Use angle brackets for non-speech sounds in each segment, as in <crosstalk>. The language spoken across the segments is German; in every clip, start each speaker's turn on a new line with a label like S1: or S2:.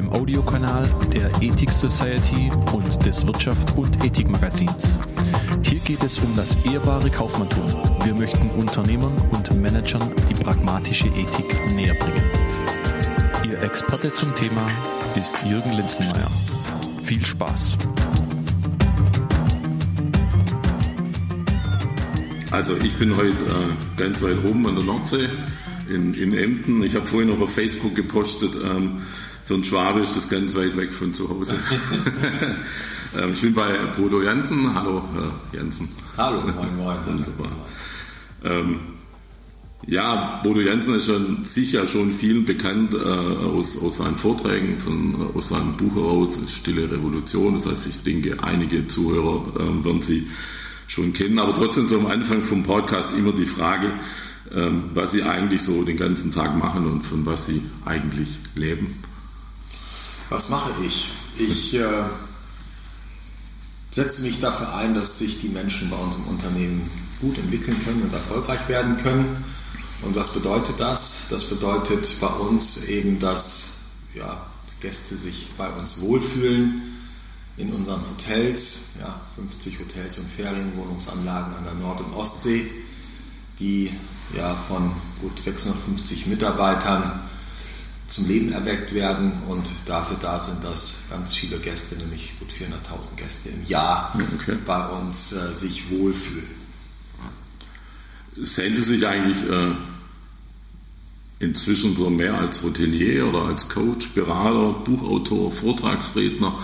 S1: dem Audiokanal der Ethik Society und des Wirtschaft und Ethik Magazins. Hier geht es um das ehrbare Kaufmanntum. Wir möchten Unternehmern und Managern die pragmatische Ethik näher bringen. Ihr Experte zum Thema ist Jürgen Linzenmeier. Viel Spaß!
S2: Also ich bin heute äh, ganz weit oben an der Nordsee in, in Emden. Ich habe vorhin noch auf Facebook gepostet, ähm, für einen Schwabe ist das ganz weit weg von zu Hause. <laughs> <laughs> ähm, ich bin bei Bodo Jansen. Hallo, Herr Jansen.
S3: Hallo, moin, moin. <laughs>
S2: Wunderbar. Ähm, ja, Bodo Jansen ist schon sicher schon vielen bekannt äh, aus, aus seinen Vorträgen, von, aus seinem Buch heraus, Stille Revolution. Das heißt, ich denke, einige Zuhörer äh, werden Sie schon kennen. Aber trotzdem so am Anfang vom Podcast immer die Frage, ähm, was Sie eigentlich so den ganzen Tag machen und von was Sie eigentlich leben.
S3: Was mache ich? Ich äh, setze mich dafür ein, dass sich die Menschen bei uns im Unternehmen gut entwickeln können und erfolgreich werden können. Und was bedeutet das? Das bedeutet bei uns eben, dass ja, Gäste sich bei uns wohlfühlen in unseren Hotels, ja, 50 Hotels und Ferienwohnungsanlagen an der Nord- und Ostsee, die ja, von gut 650 Mitarbeitern zum Leben erweckt werden und dafür da sind, dass ganz viele Gäste, nämlich gut 400.000 Gäste im Jahr, okay. bei uns äh, sich wohlfühlen.
S2: Sehen Sie sich eigentlich äh, inzwischen so mehr als Hotelier oder als Coach, Berater, Buchautor, Vortragsredner?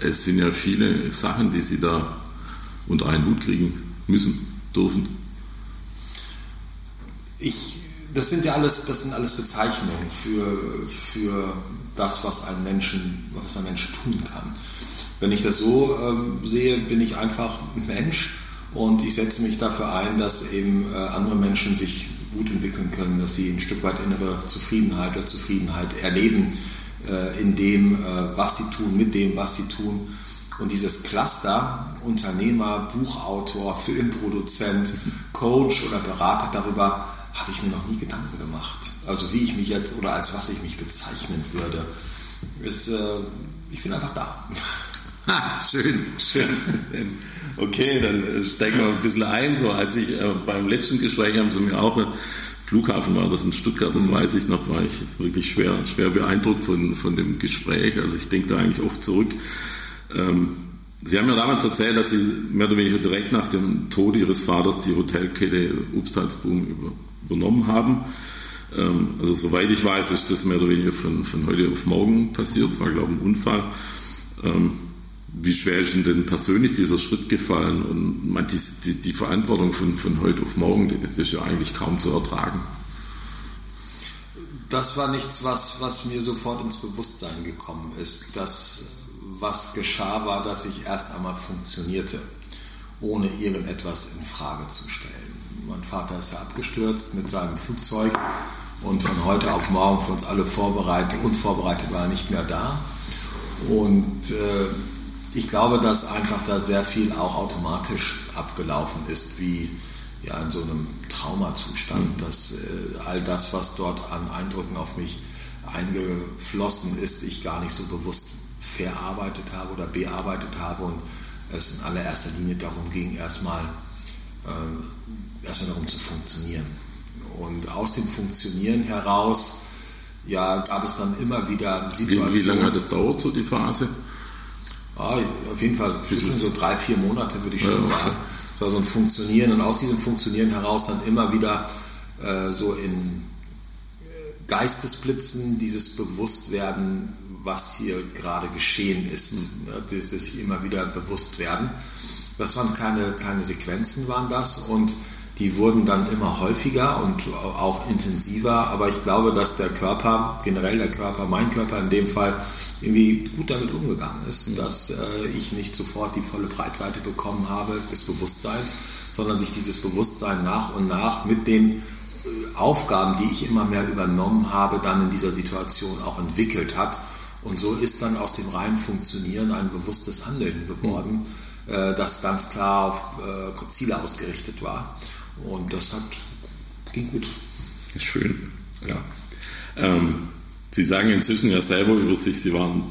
S2: Es sind ja viele Sachen, die Sie da unter einen Hut kriegen müssen, dürfen.
S3: Ich das sind ja alles, das sind alles Bezeichnungen für, für das, was ein, Menschen, was ein Mensch tun kann. Wenn ich das so ähm, sehe, bin ich einfach ein Mensch und ich setze mich dafür ein, dass eben äh, andere Menschen sich gut entwickeln können, dass sie ein Stück weit innere Zufriedenheit oder Zufriedenheit erleben äh, in dem, äh, was sie tun, mit dem, was sie tun. Und dieses Cluster, Unternehmer, Buchautor, Filmproduzent, Coach oder Berater, darüber habe ich mir noch nie Gedanken gemacht. Also wie ich mich jetzt oder als was ich mich bezeichnen würde. Ist, äh, ich bin einfach da.
S2: Ha, schön, schön. Okay, dann äh, steigen wir ein bisschen ein. So als ich äh, beim letzten Gespräch haben sie mir auch einen Flughafen war das in Stuttgart, das mhm. weiß ich noch, war ich wirklich schwer, schwer beeindruckt von, von dem Gespräch. Also ich denke da eigentlich oft zurück. Ähm, Sie haben mir damals erzählt, dass Sie mehr oder weniger direkt nach dem Tod Ihres Vaters die Hotelkette Upsalzboom über, übernommen haben. Ähm, also soweit ich weiß, ist das mehr oder weniger von, von heute auf morgen passiert. Es war, glaube ich, ein Unfall. Ähm, wie schwer ist Ihnen denn persönlich dieser Schritt gefallen? Und die, die, die Verantwortung von, von heute auf morgen, die ist ja eigentlich kaum zu ertragen.
S3: Das war nichts, was, was mir sofort ins Bewusstsein gekommen ist. Das, was geschah, war, dass ich erst einmal funktionierte, ohne irgendetwas in Frage zu stellen. Mein Vater ist ja abgestürzt mit seinem Flugzeug und von heute auf morgen für uns alle vorbereitet, unvorbereitet war er nicht mehr da. Und äh, ich glaube, dass einfach da sehr viel auch automatisch abgelaufen ist, wie ja, in so einem Traumazustand, mhm. dass äh, all das, was dort an Eindrücken auf mich eingeflossen ist, ich gar nicht so bewusst verarbeitet habe oder bearbeitet habe und es in allererster Linie darum ging, erstmal äh, erstmal darum zu funktionieren. Und aus dem Funktionieren heraus ja, gab es dann immer wieder
S2: Situationen. Wie, wie lange hat es dauert, so die Phase?
S3: Ja, auf jeden Fall zwischen so drei, vier Monate, würde ich schon ja, okay. sagen. Das war so ein Funktionieren und aus diesem Funktionieren heraus dann immer wieder äh, so in Geistesblitzen dieses Bewusstwerden, was hier gerade geschehen ist, mhm. dass, sich immer wieder bewusst werden. Das waren kleine, kleine Sequenzen, waren das und die wurden dann immer häufiger und auch intensiver, aber ich glaube, dass der Körper, generell der Körper, mein Körper in dem Fall, irgendwie gut damit umgegangen ist, dass äh, ich nicht sofort die volle Breitseite bekommen habe des Bewusstseins, sondern sich dieses Bewusstsein nach und nach mit den äh, Aufgaben, die ich immer mehr übernommen habe, dann in dieser Situation auch entwickelt hat. Und so ist dann aus dem reinen Funktionieren ein bewusstes Handeln geworden, mhm. das ganz klar auf Ziele ausgerichtet war. Und das hat, ging gut.
S2: Schön, ja. Ähm, Sie sagen inzwischen ja selber über sich, Sie waren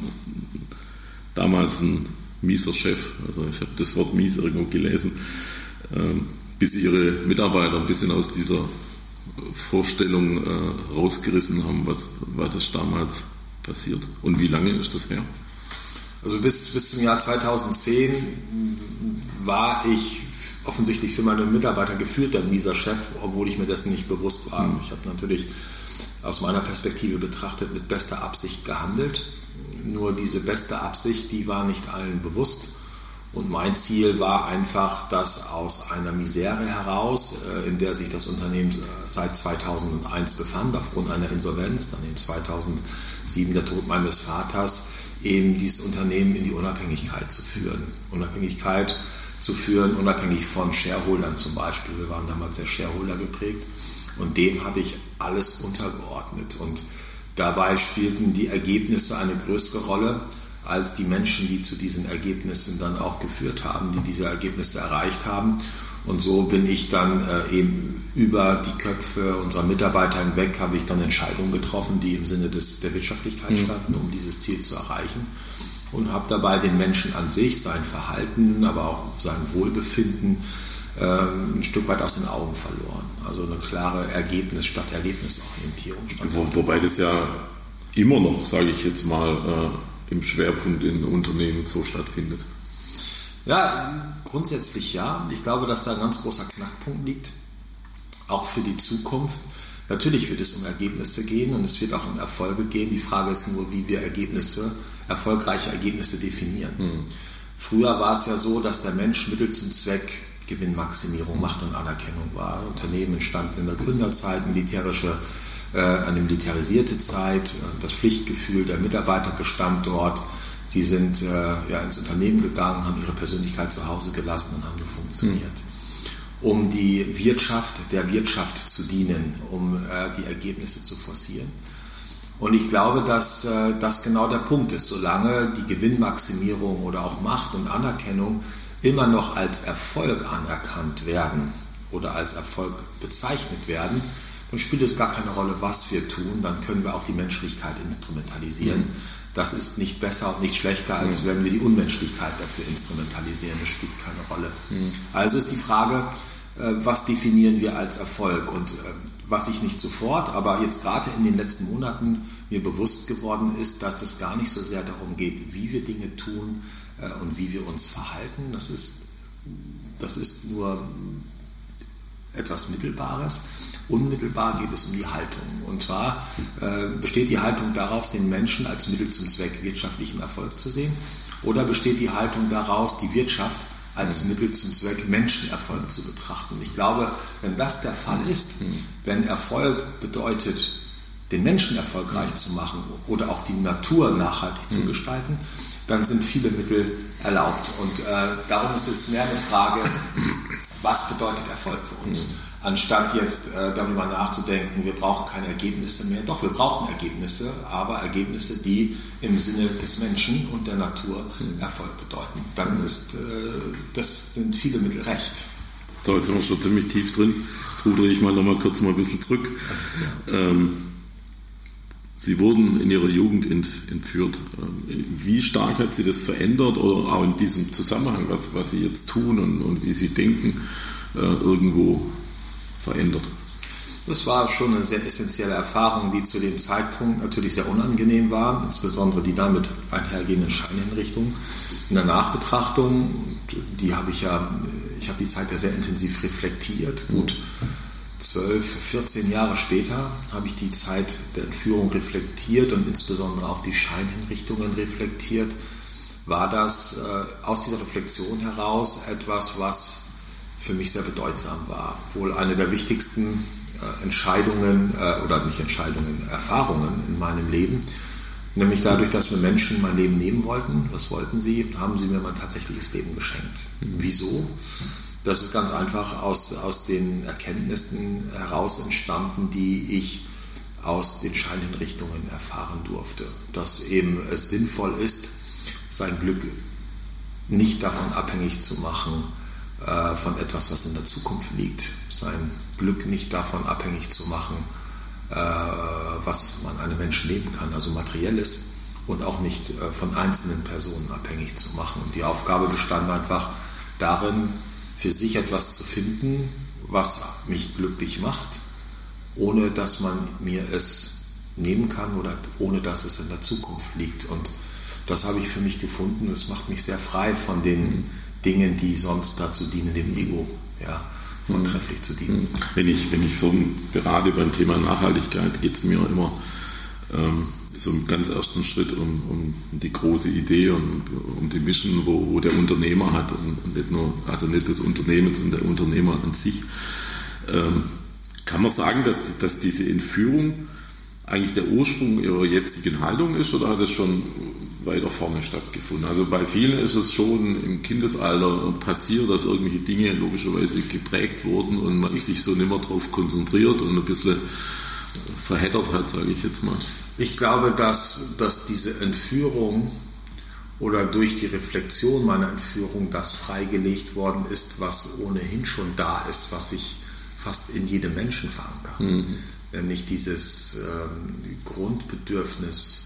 S2: damals ein mieser Chef. Also ich habe das Wort mies irgendwo gelesen, ähm, bis Sie Ihre Mitarbeiter ein bisschen aus dieser Vorstellung äh, rausgerissen haben, was, was ist damals passiert. Und wie lange ist das her?
S3: Also bis, bis zum Jahr 2010 war ich offensichtlich für meine Mitarbeiter gefühlt ein mieser Chef, obwohl ich mir dessen nicht bewusst war. Mhm. Ich habe natürlich aus meiner Perspektive betrachtet mit bester Absicht gehandelt. Nur diese beste Absicht, die war nicht allen bewusst. Und mein Ziel war einfach, dass aus einer Misere heraus, äh, in der sich das Unternehmen äh, seit 2001 befand, aufgrund einer Insolvenz, dann eben 2007 der Tod meines Vaters, eben dieses Unternehmen in die Unabhängigkeit zu führen. Unabhängigkeit zu führen, unabhängig von Shareholdern zum Beispiel. Wir waren damals sehr Shareholder geprägt und dem habe ich alles untergeordnet. Und dabei spielten die Ergebnisse eine größere Rolle als die Menschen, die zu diesen Ergebnissen dann auch geführt haben, die diese Ergebnisse erreicht haben. Und so bin ich dann äh, eben über die Köpfe unserer Mitarbeiter hinweg, habe ich dann Entscheidungen getroffen, die im Sinne des, der Wirtschaftlichkeit mhm. standen, um dieses Ziel zu erreichen und habe dabei den Menschen an sich, sein Verhalten, aber auch sein Wohlbefinden ähm, ein Stück weit aus den Augen verloren. Also eine klare Ergebnis statt Erlebnisorientierung.
S2: Wo, wobei das ja immer noch, sage ich jetzt mal, äh, im Schwerpunkt in Unternehmen so stattfindet.
S3: Ja, grundsätzlich ja. Ich glaube, dass da ein ganz großer Knackpunkt liegt, auch für die Zukunft. Natürlich wird es um Ergebnisse gehen und es wird auch um Erfolge gehen. Die Frage ist nur, wie wir Ergebnisse erfolgreiche Ergebnisse definieren. Mhm. Früher war es ja so, dass der Mensch Mittel zum Zweck Gewinnmaximierung, Macht und Anerkennung war. Unternehmen entstanden in der Gründerzeit, militärische, eine militarisierte Zeit, das Pflichtgefühl der Mitarbeiter bestand dort. Sie sind äh, ja, ins Unternehmen gegangen, haben ihre Persönlichkeit zu Hause gelassen und haben nur funktioniert. Mhm. Um die Wirtschaft der Wirtschaft zu dienen, um äh, die Ergebnisse zu forcieren. Und ich glaube, dass äh, das genau der Punkt ist. Solange die Gewinnmaximierung oder auch Macht und Anerkennung immer noch als Erfolg anerkannt werden oder als Erfolg bezeichnet werden, dann spielt es gar keine Rolle, was wir tun. Dann können wir auch die Menschlichkeit instrumentalisieren. Mhm. Das ist nicht besser und nicht schlechter, als mhm. wenn wir die Unmenschlichkeit dafür instrumentalisieren. Das spielt keine Rolle. Mhm. Also ist die Frage, äh, was definieren wir als Erfolg? Und ähm, was ich nicht sofort, aber jetzt gerade in den letzten Monaten mir bewusst geworden ist, dass es gar nicht so sehr darum geht, wie wir Dinge tun äh, und wie wir uns verhalten. Das ist, das ist nur etwas Mittelbares. Unmittelbar geht es um die Haltung. Und zwar äh, besteht die Haltung daraus, den Menschen als Mittel zum Zweck wirtschaftlichen Erfolg zu sehen, oder besteht die Haltung daraus, die Wirtschaft als Mittel zum Zweck Menschenerfolg zu betrachten. Ich glaube, wenn das der Fall ist, wenn Erfolg bedeutet, den Menschen erfolgreich zu machen oder auch die Natur nachhaltig zu gestalten, dann sind viele Mittel erlaubt. Und äh, darum ist es mehr eine Frage, was bedeutet Erfolg für uns? anstatt jetzt äh, darüber nachzudenken, wir brauchen keine Ergebnisse mehr. Doch, wir brauchen Ergebnisse, aber Ergebnisse, die im Sinne des Menschen und der Natur hm. Erfolg bedeuten. Dann ist, äh, das sind viele Mittel recht.
S2: So, jetzt sind wir schon ziemlich tief drin. Jetzt rudere ich mal noch mal kurz mal ein bisschen zurück. Ähm, Sie wurden in Ihrer Jugend entführt. Ähm, wie stark hat Sie das verändert oder auch in diesem Zusammenhang, was, was Sie jetzt tun und, und wie Sie denken, äh, irgendwo verändert?
S3: Das war schon eine sehr essentielle Erfahrung, die zu dem Zeitpunkt natürlich sehr unangenehm war, insbesondere die damit einhergehenden Scheinhinrichtungen. In der Nachbetrachtung, die habe ich ja, ich habe die Zeit ja sehr intensiv reflektiert. Gut, 12, 14 Jahre später habe ich die Zeit der Entführung reflektiert und insbesondere auch die Scheinhinrichtungen reflektiert. War das äh, aus dieser Reflexion heraus etwas, was für mich sehr bedeutsam war. Wohl eine der wichtigsten äh, Entscheidungen äh, oder nicht Entscheidungen, Erfahrungen in meinem Leben. Nämlich dadurch, dass mir Menschen mein Leben nehmen wollten, was wollten sie, haben sie mir mein tatsächliches Leben geschenkt. Mhm. Wieso? Das ist ganz einfach aus, aus den Erkenntnissen heraus entstanden, die ich aus den Scheinhinrichtungen erfahren durfte. Dass eben es sinnvoll ist, sein Glück nicht davon abhängig zu machen, äh, von etwas, was in der Zukunft liegt. Sein Glück nicht davon abhängig zu machen, äh, was man einem Menschen leben kann, also materielles und auch nicht äh, von einzelnen Personen abhängig zu machen. Und die Aufgabe bestand einfach darin, für sich etwas zu finden, was mich glücklich macht, ohne dass man mir es nehmen kann oder ohne dass es in der Zukunft liegt. Und das habe ich für mich gefunden. Es macht mich sehr frei von den Dingen, die sonst dazu dienen, dem Ego ja, vortrefflich zu dienen.
S2: Wenn ich, wenn ich vom, gerade beim Thema Nachhaltigkeit geht es mir immer ähm, im ganz ersten Schritt um, um die große Idee und um die Mission, wo, wo der Unternehmer hat und nicht nur, also nicht des Unternehmens und der Unternehmer an sich. Ähm, kann man sagen, dass, dass diese Entführung eigentlich der Ursprung ihrer jetzigen Haltung ist oder hat es schon weiter vorne stattgefunden? Also bei vielen ist es schon im Kindesalter passiert, dass irgendwelche Dinge logischerweise geprägt wurden und man sich so nicht mehr darauf konzentriert und ein bisschen verheddert hat, sage ich jetzt mal.
S3: Ich glaube, dass, dass diese Entführung oder durch die Reflexion meiner Entführung das freigelegt worden ist, was ohnehin schon da ist, was sich fast in jedem Menschen verankert. Mhm nämlich dieses ähm, Grundbedürfnis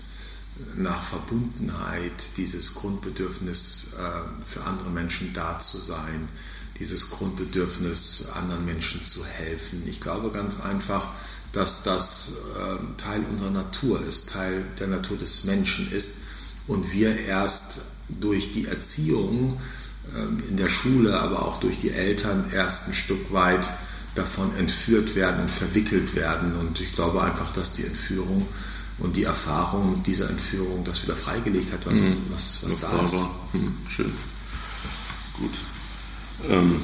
S3: nach Verbundenheit, dieses Grundbedürfnis äh, für andere Menschen da zu sein, dieses Grundbedürfnis anderen Menschen zu helfen. Ich glaube ganz einfach, dass das äh, Teil unserer Natur ist, Teil der Natur des Menschen ist und wir erst durch die Erziehung äh, in der Schule, aber auch durch die Eltern erst ein Stück weit davon entführt werden und verwickelt werden. Und ich glaube einfach, dass die Entführung und die Erfahrung dieser Entführung das wieder freigelegt hat, was, mhm. was, was, was, da, da ist. War.
S2: Mhm. Schön. Gut. Ähm,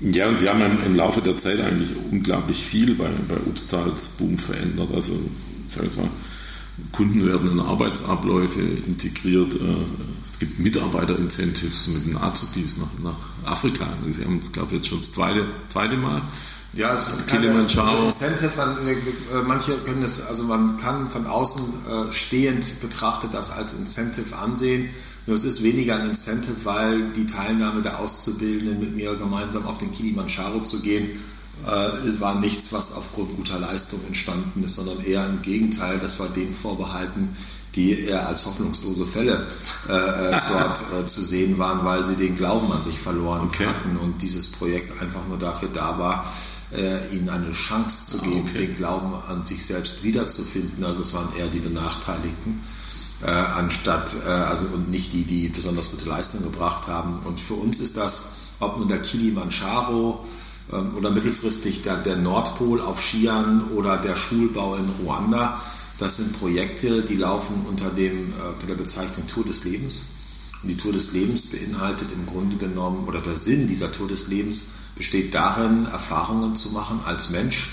S2: ja, und Sie haben im Laufe der Zeit eigentlich unglaublich viel bei, bei Upstals Boom verändert. Also, sag ich mal, Kunden werden in Arbeitsabläufe integriert. Äh, es gibt Mitarbeiter-Incentives mit den Azubis nach, nach Afrika. Sie haben, glaube ich, jetzt schon das zweite, zweite Mal.
S3: Ja, es ist Kilimanjaro. Incentive, man, äh, manche können das, also man kann von außen äh, stehend betrachtet das als Incentive ansehen. Nur es ist weniger ein Incentive, weil die Teilnahme der Auszubildenden mit mir gemeinsam auf den Kilimanjaro zu gehen, äh, war nichts, was aufgrund guter Leistung entstanden ist, sondern eher im Gegenteil, das war denen vorbehalten, die eher als hoffnungslose Fälle äh, äh <laughs> dort äh, zu sehen waren, weil sie den Glauben an sich verloren okay. hatten und dieses Projekt einfach nur dafür da war, äh, ihnen eine Chance zu ah, geben, okay. den Glauben an sich selbst wiederzufinden. Also es waren eher die Benachteiligten. Äh, anstatt äh, also und nicht die, die besonders gute Leistung gebracht haben. Und für uns ist das, ob nun der Kilimanjaro ähm, oder mittelfristig der, der Nordpol auf Skiern oder der Schulbau in Ruanda. Das sind Projekte, die laufen unter, dem, äh, unter der Bezeichnung Tour des Lebens. Und die Tour des Lebens beinhaltet im Grunde genommen, oder der Sinn dieser Tour des Lebens besteht darin, Erfahrungen zu machen als Mensch,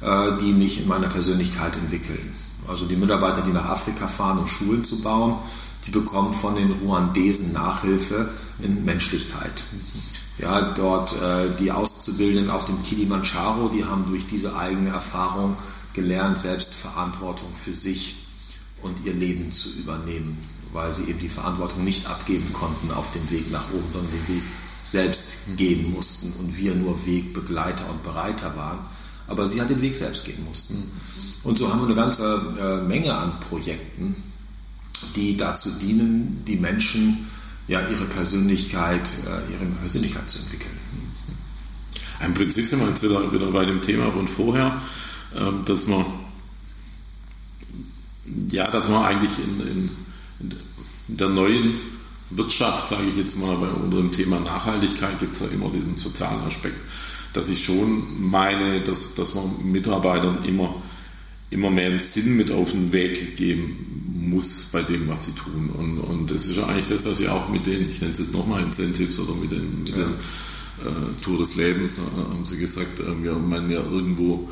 S3: äh, die mich in meiner Persönlichkeit entwickeln. Also die Mitarbeiter, die nach Afrika fahren, um Schulen zu bauen, die bekommen von den Ruandesen Nachhilfe in Menschlichkeit. Ja, dort äh, die Auszubildenden auf dem Kilimanjaro, die haben durch diese eigene Erfahrung gelernt, Selbstverantwortung für sich und ihr Leben zu übernehmen, weil sie eben die Verantwortung nicht abgeben konnten auf dem Weg nach oben, sondern den Weg selbst gehen mussten und wir nur Wegbegleiter und Bereiter waren. Aber sie hat den Weg selbst gehen mussten. Und so haben wir eine ganze äh, Menge an Projekten, die dazu dienen, die Menschen ja, ihre Persönlichkeit, äh, ihre Persönlichkeit zu entwickeln.
S2: Im Prinzip sind wir jetzt wieder, wieder bei dem Thema von vorher, ähm, dass man ja, dass man eigentlich in, in, in der neuen Wirtschaft, sage ich jetzt mal, bei unter dem Thema Nachhaltigkeit gibt es ja immer diesen sozialen Aspekt, dass ich schon meine, dass, dass man Mitarbeitern immer, immer mehr einen Sinn mit auf den Weg geben muss bei dem, was sie tun. Und, und das ist ja eigentlich das, was ich auch mit den, ich nenne es jetzt nochmal Incentives oder mit den, mit den äh, Tour des Lebens, äh, haben Sie gesagt, äh, wir meinen ja irgendwo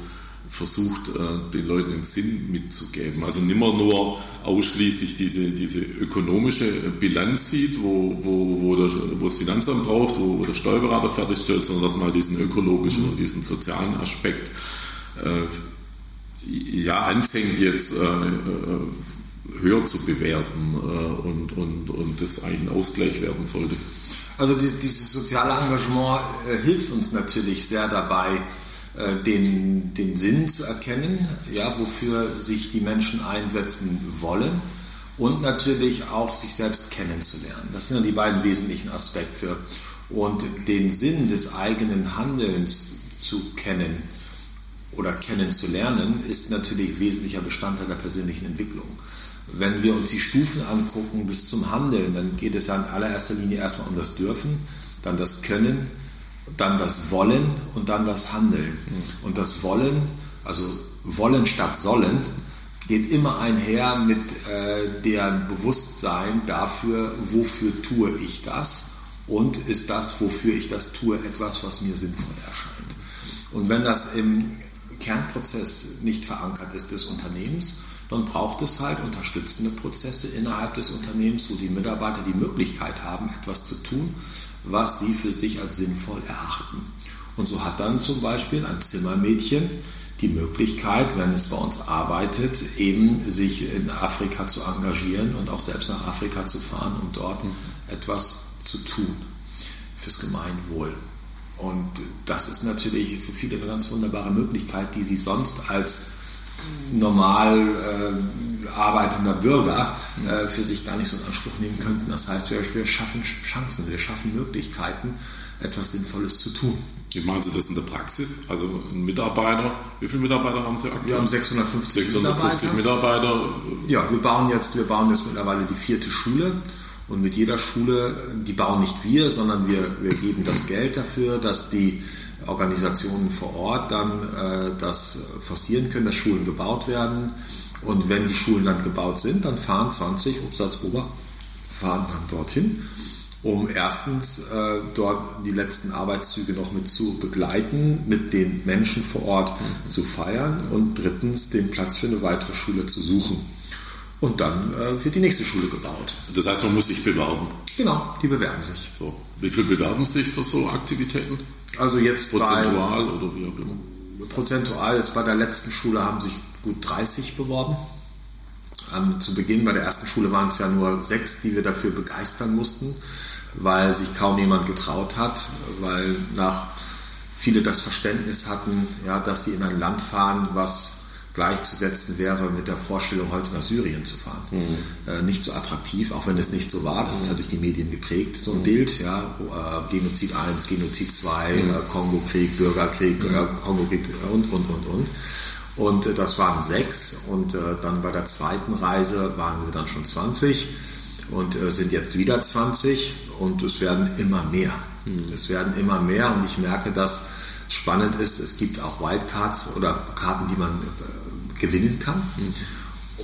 S2: versucht, äh, den Leuten den Sinn mitzugeben. Also nicht mehr nur ausschließlich diese, diese ökonomische Bilanz sieht, wo, wo, wo, der, wo das Finanzamt braucht, wo, wo der Steuerberater fertigstellt, sondern dass man diesen ökologischen und diesen sozialen Aspekt äh, ja anfängt jetzt äh, äh, höher zu bewerten äh, und, und, und das eigentlich ein Ausgleich werden sollte.
S3: Also die, dieses soziale Engagement äh, hilft uns natürlich sehr dabei, äh, den, den Sinn zu erkennen, ja, wofür sich die Menschen einsetzen wollen und natürlich auch sich selbst kennenzulernen. Das sind die beiden wesentlichen Aspekte. Und den Sinn des eigenen Handelns zu kennen oder kennenzulernen, ist natürlich wesentlicher Bestandteil der persönlichen Entwicklung. Wenn wir uns die Stufen angucken bis zum Handeln, dann geht es ja in allererster Linie erstmal um das Dürfen, dann das Können, dann das Wollen und dann das Handeln. Und das Wollen, also Wollen statt Sollen, geht immer einher mit äh, der Bewusstsein dafür, wofür tue ich das und ist das, wofür ich das tue, etwas, was mir sinnvoll erscheint. Und wenn das im Kernprozess nicht verankert ist des Unternehmens, dann braucht es halt unterstützende Prozesse innerhalb des Unternehmens, wo die Mitarbeiter die Möglichkeit haben, etwas zu tun, was sie für sich als sinnvoll erachten. Und so hat dann zum Beispiel ein Zimmermädchen die Möglichkeit, wenn es bei uns arbeitet, eben sich in Afrika zu engagieren und auch selbst nach Afrika zu fahren, um dort etwas zu tun fürs Gemeinwohl. Und das ist natürlich für viele eine ganz wunderbare Möglichkeit, die sie sonst als normal äh, arbeitender Bürger äh, für sich gar nicht so in Anspruch nehmen könnten. Das heißt, wir, wir schaffen Chancen, wir schaffen Möglichkeiten, etwas Sinnvolles zu tun.
S2: Wie machen Sie das in der Praxis? Also ein Mitarbeiter, wie viele Mitarbeiter haben Sie aktuell?
S3: Wir haben 650,
S2: 650 Mitarbeiter. Mitarbeiter.
S3: Ja, wir bauen jetzt, wir bauen jetzt mittlerweile die vierte Schule. Und mit jeder Schule, die bauen nicht wir, sondern wir, wir geben das Geld dafür, dass die Organisationen vor Ort dann äh, das forcieren können, dass Schulen gebaut werden. Und wenn die Schulen dann gebaut sind, dann fahren 20 Obsalzprober, fahren dann dorthin, um erstens äh, dort die letzten Arbeitszüge noch mit zu begleiten, mit den Menschen vor Ort zu feiern und drittens den Platz für eine weitere Schule zu suchen. Und dann äh, wird die nächste Schule gebaut.
S2: Das heißt, man muss sich bewerben.
S3: Genau, die bewerben sich.
S2: So. Wie viel bewerben sich für so Aktivitäten?
S3: Also jetzt
S2: prozentual bei, oder wie auch immer.
S3: Prozentual jetzt bei der letzten Schule haben sich gut 30 beworben. Ähm, zu Beginn bei der ersten Schule waren es ja nur sechs, die wir dafür begeistern mussten, weil sich kaum jemand getraut hat, weil nach viele das Verständnis hatten, ja, dass sie in ein Land fahren, was gleichzusetzen wäre mit der Vorstellung, heute nach Syrien zu fahren. Mhm. Äh, nicht so attraktiv, auch wenn es nicht so war. Das mhm. ist ja durch die Medien geprägt, so ein mhm. Bild. Ja, äh, Genozid 1, Genozid 2, mhm. äh, Kongo-Krieg, Bürgerkrieg, mhm. äh, Kongo-Krieg und, und, und, und. Und äh, das waren sechs. Und dann bei der zweiten Reise waren wir dann schon 20 und sind jetzt wieder 20. Und es werden immer mehr. Mhm. Es werden immer mehr. Und ich merke, dass spannend ist, es gibt auch Wildcards oder Karten, die man gewinnen kann.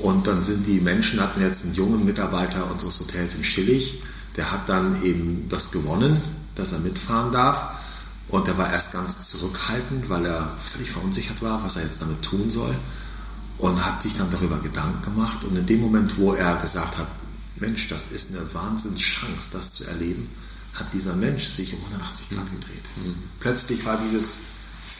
S3: Und dann sind die Menschen, hatten jetzt einen jungen Mitarbeiter unseres Hotels in Schillig, der hat dann eben das gewonnen, dass er mitfahren darf. Und er war erst ganz zurückhaltend, weil er völlig verunsichert war, was er jetzt damit tun soll. Und hat sich dann darüber Gedanken gemacht. Und in dem Moment, wo er gesagt hat, Mensch, das ist eine Wahnsinnschance, das zu erleben, hat dieser Mensch sich um 180 Grad gedreht. Mhm. Plötzlich war dieses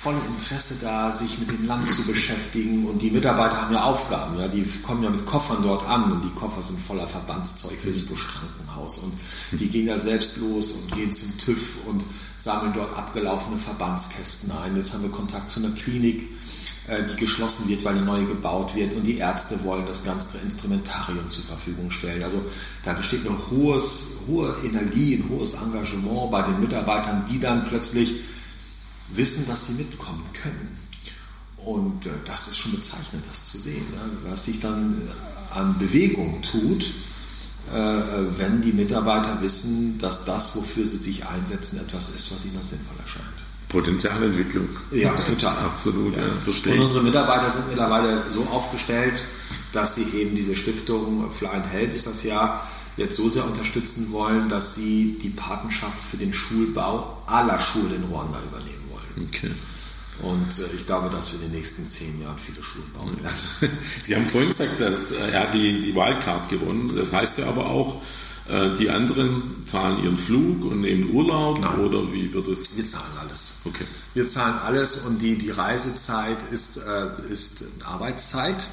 S3: volle Interesse da, sich mit dem Land zu beschäftigen. Und die Mitarbeiter haben ja Aufgaben. Ja, die kommen ja mit Koffern dort an und die Koffer sind voller Verbandszeug für das Buschkrankenhaus. Und die gehen ja selbst los und gehen zum TÜV und sammeln dort abgelaufene Verbandskästen ein. Jetzt haben wir Kontakt zu einer Klinik, äh, die geschlossen wird, weil eine neue gebaut wird. Und die Ärzte wollen das ganze Instrumentarium zur Verfügung stellen. Also da besteht eine hohe Energie, ein hohes Engagement bei den Mitarbeitern, die dann plötzlich wissen, dass sie mitkommen können. Und äh, das ist schon bezeichnend, das zu sehen, ne? was sich dann äh, an Bewegung tut, äh, wenn die Mitarbeiter wissen, dass das, wofür sie sich einsetzen, etwas ist, was ihnen als sinnvoll erscheint.
S2: Potenzialentwicklung.
S3: Ja, total.
S2: Absolut, ja.
S3: ja Und unsere Mitarbeiter sind mittlerweile so aufgestellt, dass sie eben diese Stiftung Fly and Help ist das ja, jetzt so sehr unterstützen wollen, dass sie die Patenschaft für den Schulbau aller Schulen in Ruanda übernehmen.
S2: Okay.
S3: Und äh, ich glaube, dass wir in den nächsten zehn Jahren viele Schulen bauen werden. <laughs>
S2: Sie haben vorhin gesagt, dass er hat die, die Wildcard gewonnen. Das heißt ja aber auch, äh, die anderen zahlen ihren Flug und nehmen Urlaub
S3: Nein.
S2: oder wie wird es?
S3: Wir zahlen alles.
S2: Okay.
S3: Wir zahlen alles und die, die Reisezeit ist, äh, ist Arbeitszeit.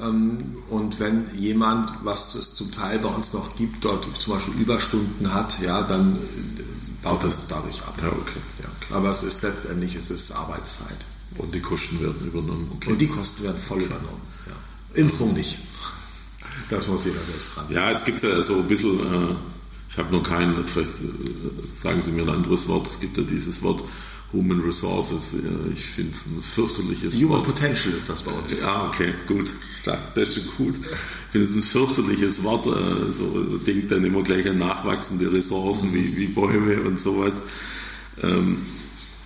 S3: Ähm, und wenn jemand, was es zum Teil bei uns noch gibt, dort zum Beispiel Überstunden hat, ja, dann äh, baut das dadurch ab.
S2: Ja, okay.
S3: Ja. Aber es ist letztendlich es ist Arbeitszeit.
S2: Und die Kosten werden übernommen. Okay.
S3: Und die Kosten werden voll übernommen. Ja. Impfung nicht. <laughs> Das muss jeder selbst dran.
S2: Ja, jetzt gibt es ja so ein bisschen, äh, ich habe noch keinen, vielleicht äh, sagen Sie mir ein anderes Wort, es gibt ja dieses Wort Human Resources, äh, ich finde es ein fürchterliches
S3: Human
S2: Wort.
S3: Potential ist das bei uns.
S2: Ja, okay, gut. Das ist gut. Ich finde es ein fürchterliches Wort. So denkt dann immer gleich an nachwachsende Ressourcen wie, wie Bäume und sowas. Ähm,